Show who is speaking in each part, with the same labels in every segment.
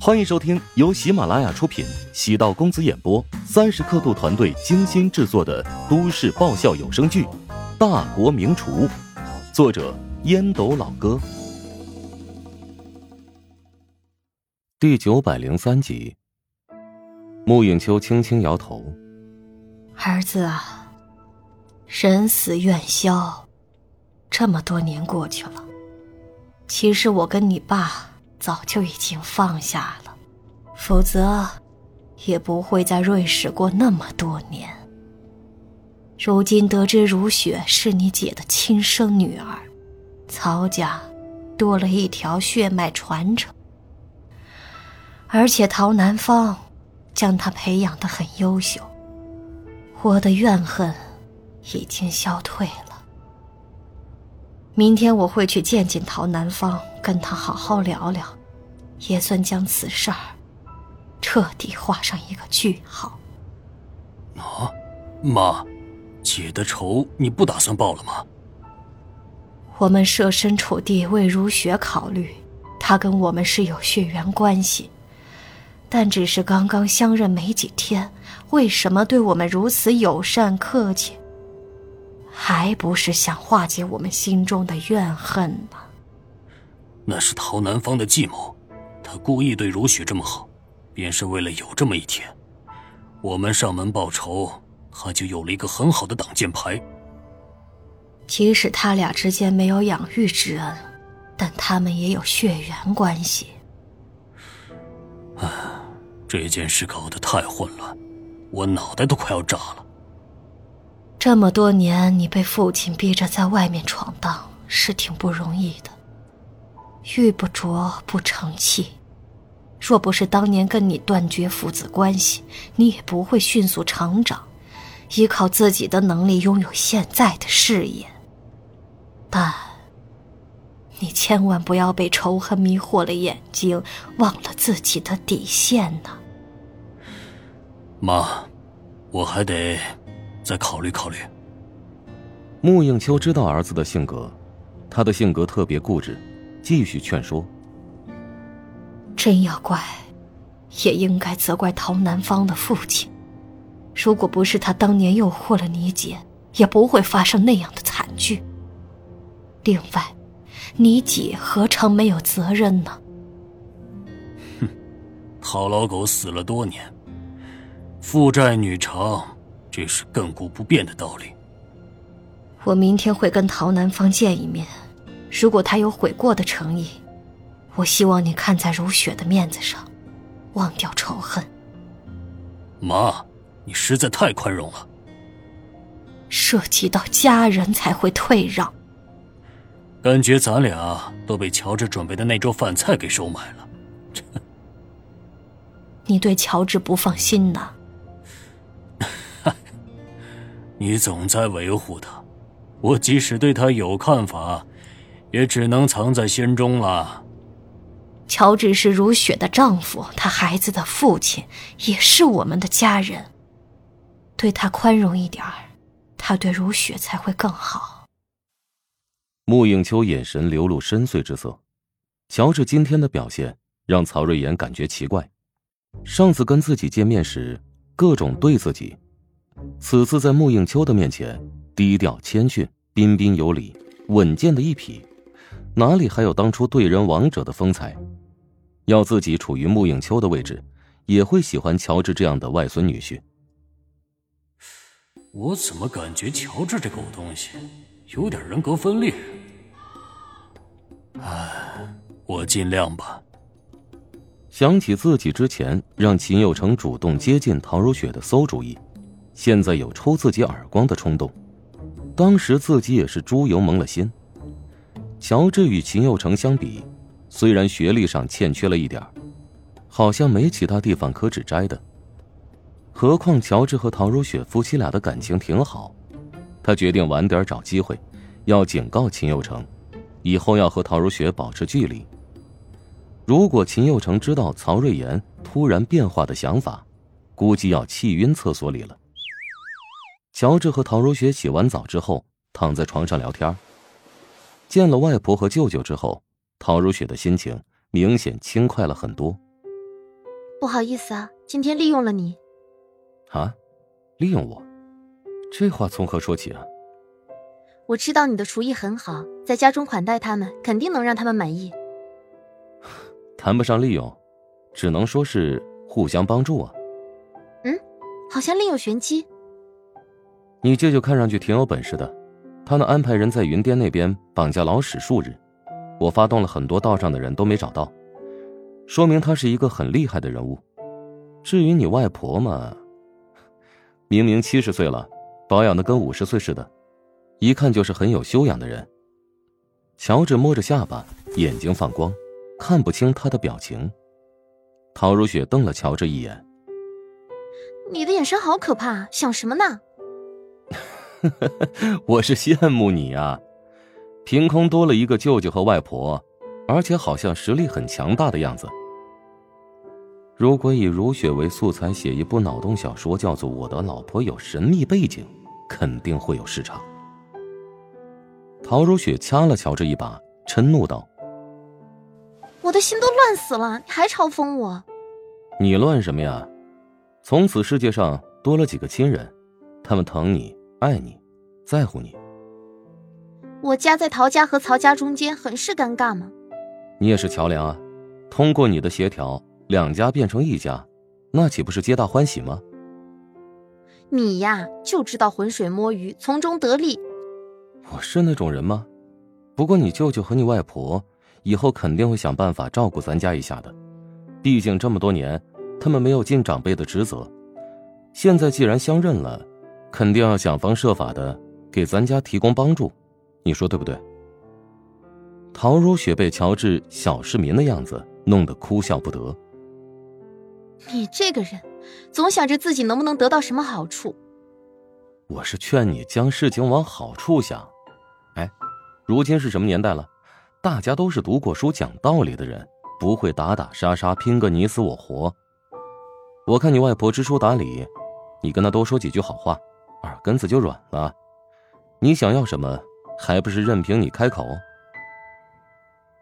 Speaker 1: 欢迎收听由喜马拉雅出品、喜道公子演播、三十刻度团队精心制作的都市爆笑有声剧《大国名厨》，作者烟斗老哥，第九百零三集。穆影秋轻轻摇头：“
Speaker 2: 儿子啊，人死愿消，这么多年过去了，其实我跟你爸。”早就已经放下了，否则也不会在瑞士过那么多年。如今得知如雪是你姐的亲生女儿，曹家多了一条血脉传承，而且陶南方将她培养的很优秀，我的怨恨已经消退了。明天我会去见见陶南方。跟他好好聊聊，也算将此事儿彻底画上一个句号。
Speaker 3: 啊，妈，姐的仇你不打算报了吗？
Speaker 2: 我们设身处地为如雪考虑，她跟我们是有血缘关系，但只是刚刚相认没几天，为什么对我们如此友善客气？还不是想化解我们心中的怨恨吗？
Speaker 3: 那是陶南方的计谋，他故意对如雪这么好，便是为了有这么一天，我们上门报仇，他就有了一个很好的挡箭牌。
Speaker 2: 即使他俩之间没有养育之恩，但他们也有血缘关系。
Speaker 3: 唉，这件事搞得太混乱，我脑袋都快要炸了。
Speaker 2: 这么多年，你被父亲逼着在外面闯荡，是挺不容易的。玉不琢不成器，若不是当年跟你断绝父子关系，你也不会迅速成长，依靠自己的能力拥有现在的事业。但，你千万不要被仇恨迷惑了眼睛，忘了自己的底线呢。
Speaker 3: 妈，我还得再考虑考虑。
Speaker 1: 穆应秋知道儿子的性格，他的性格特别固执。继续劝说。
Speaker 2: 真要怪，也应该责怪陶南方的父亲。如果不是他当年诱惑了你姐，也不会发生那样的惨剧。另外，你姐何尝没有责任呢？
Speaker 3: 哼，陶老狗死了多年，父债女偿，这是亘古不变的道理。
Speaker 2: 我明天会跟陶南方见一面。如果他有悔过的诚意，我希望你看在如雪的面子上，忘掉仇恨。
Speaker 3: 妈，你实在太宽容了。
Speaker 2: 涉及到家人才会退让。
Speaker 3: 感觉咱俩都被乔治准备的那桌饭菜给收买了。
Speaker 2: 你对乔治不放心呢？
Speaker 3: 你总在维护他，我即使对他有看法。也只能藏在心中了。
Speaker 2: 乔治是如雪的丈夫，他孩子的父亲，也是我们的家人。对他宽容一点儿，他对如雪才会更好。
Speaker 1: 穆影秋眼神流露深邃之色。乔治今天的表现让曹瑞妍感觉奇怪。上次跟自己见面时，各种对自己；此次在穆应秋的面前，低调谦逊、彬彬有礼、稳健的一匹。哪里还有当初对人王者的风采？要自己处于穆应秋的位置，也会喜欢乔治这样的外孙女婿。
Speaker 3: 我怎么感觉乔治这狗东西有点人格分裂？唉，我尽量吧。
Speaker 1: 想起自己之前让秦有成主动接近陶如雪的馊主意，现在有抽自己耳光的冲动。当时自己也是猪油蒙了心。乔治与秦佑成相比，虽然学历上欠缺了一点好像没其他地方可指摘的。何况乔治和陶如雪夫妻俩的感情挺好，他决定晚点找机会，要警告秦佑成，以后要和陶如雪保持距离。如果秦佑成知道曹瑞妍突然变化的想法，估计要气晕厕所里了。乔治和陶如雪洗完澡之后，躺在床上聊天。见了外婆和舅舅之后，陶如雪的心情明显轻快了很多。
Speaker 4: 不好意思啊，今天利用了你。
Speaker 1: 啊，利用我？这话从何说起啊？
Speaker 4: 我知道你的厨艺很好，在家中款待他们，肯定能让他们满意。
Speaker 1: 谈不上利用，只能说是互相帮助啊。
Speaker 4: 嗯，好像另有玄机。
Speaker 1: 你舅舅看上去挺有本事的，他能安排人在云巅那边绑架老史数日，我发动了很多道上的人都没找到，说明他是一个很厉害的人物。至于你外婆嘛，明明七十岁了，保养的跟五十岁似的。一看就是很有修养的人。乔治摸着下巴，眼睛放光，看不清他的表情。陶如雪瞪了乔治一眼：“
Speaker 4: 你的眼神好可怕，想什么呢？”
Speaker 1: 我是羡慕你啊，凭空多了一个舅舅和外婆，而且好像实力很强大的样子。如果以如雪为素材写一部脑洞小说，叫做《我的老婆有神秘背景》，肯定会有市场。陶如雪掐了乔治一把，嗔怒道：“
Speaker 4: 我的心都乱死了，你还嘲讽我？
Speaker 1: 你乱什么呀？从此世界上多了几个亲人，他们疼你、爱你、在乎你。
Speaker 4: 我家在陶家和曹家中间，很是尴尬吗？
Speaker 1: 你也是桥梁啊，通过你的协调，两家变成一家，那岂不是皆大欢喜吗？
Speaker 4: 你呀，就知道浑水摸鱼，从中得利。”
Speaker 1: 我是那种人吗？不过你舅舅和你外婆以后肯定会想办法照顾咱家一下的，毕竟这么多年他们没有尽长辈的职责，现在既然相认了，肯定要想方设法的给咱家提供帮助，你说对不对？陶如雪被乔治小市民的样子弄得哭笑不得。
Speaker 4: 你这个人，总想着自己能不能得到什么好处。
Speaker 1: 我是劝你将事情往好处想。哎，如今是什么年代了？大家都是读过书、讲道理的人，不会打打杀杀、拼个你死我活。我看你外婆知书达理，你跟她多说几句好话，耳根子就软了。你想要什么，还不是任凭你开口？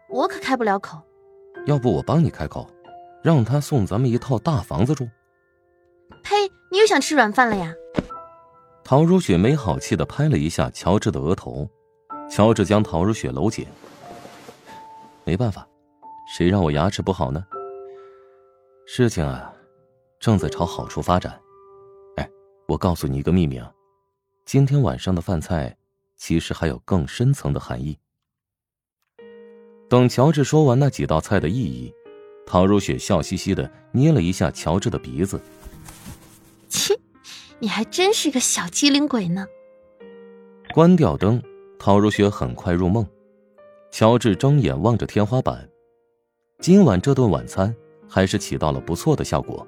Speaker 4: 我可开不了口。
Speaker 1: 要不我帮你开口，让他送咱们一套大房子住。
Speaker 4: 呸！你又想吃软饭了呀？
Speaker 1: 陶如雪没好气的拍了一下乔治的额头。乔治将陶如雪搂紧。没办法，谁让我牙齿不好呢？事情啊，正在朝好处发展。哎，我告诉你一个秘密啊，今天晚上的饭菜其实还有更深层的含义。等乔治说完那几道菜的意义，陶如雪笑嘻嘻的捏了一下乔治的鼻子。
Speaker 4: 切，你还真是个小机灵鬼呢。
Speaker 1: 关掉灯。陶如雪很快入梦，乔治睁眼望着天花板。今晚这顿晚餐还是起到了不错的效果，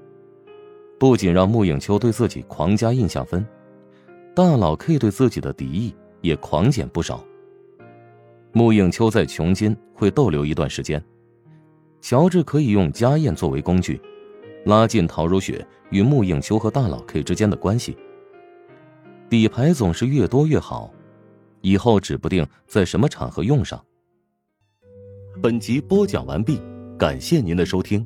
Speaker 1: 不仅让穆影秋对自己狂加印象分，大佬 K 对自己的敌意也狂减不少。穆影秋在琼金会逗留一段时间，乔治可以用家宴作为工具，拉近陶如雪与穆影秋和大佬 K 之间的关系。底牌总是越多越好。以后指不定在什么场合用上。本集播讲完毕，感谢您的收听。